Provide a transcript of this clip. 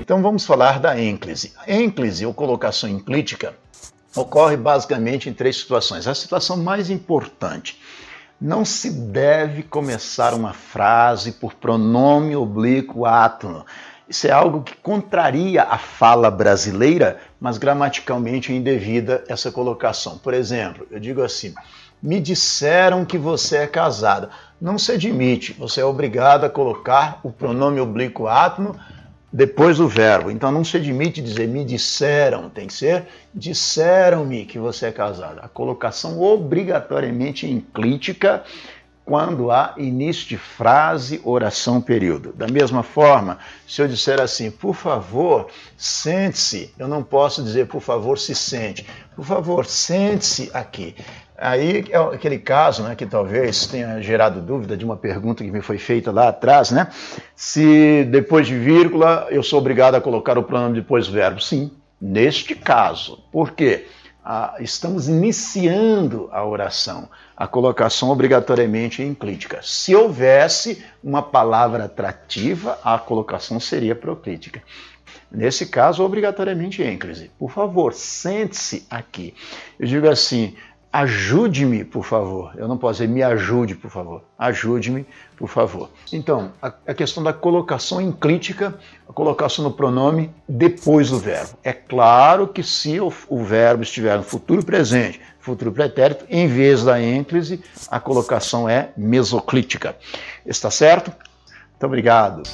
Então vamos falar da ênclise. A ênclise, ou colocação enclítica, ocorre basicamente em três situações. A situação mais importante. Não se deve começar uma frase por pronome oblíquo átono. Isso é algo que contraria a fala brasileira, mas gramaticalmente é indevida essa colocação. Por exemplo, eu digo assim: me disseram que você é casada. Não se admite, você é obrigado a colocar o pronome oblíquo átono depois do verbo. Então não se admite dizer me disseram, tem que ser disseram-me que você é casada. A colocação obrigatoriamente enclítica quando há início de frase, oração, período. Da mesma forma, se eu disser assim, por favor, sente-se, eu não posso dizer, por favor, se sente. Por favor, sente-se aqui. Aí é aquele caso né, que talvez tenha gerado dúvida de uma pergunta que me foi feita lá atrás, né? Se depois de vírgula eu sou obrigado a colocar o pronome depois do verbo. Sim, neste caso. Por quê? Ah, estamos iniciando a oração, a colocação obrigatoriamente enclítica. Se houvesse uma palavra atrativa, a colocação seria proclítica. Nesse caso, obrigatoriamente ênclise. Por favor, sente-se aqui. Eu digo assim: ajude-me, por favor. Eu não posso dizer me ajude, por favor. Ajude-me, por favor. Então, a, a, questão da colocação enclítica, a colocação no pronome depois do verbo. É claro que se o, o verbo estiver no futuro presente, futuro pretérito, em vez da ênclise, a colocação é mesoclítica. Está certo? Muito obrigado.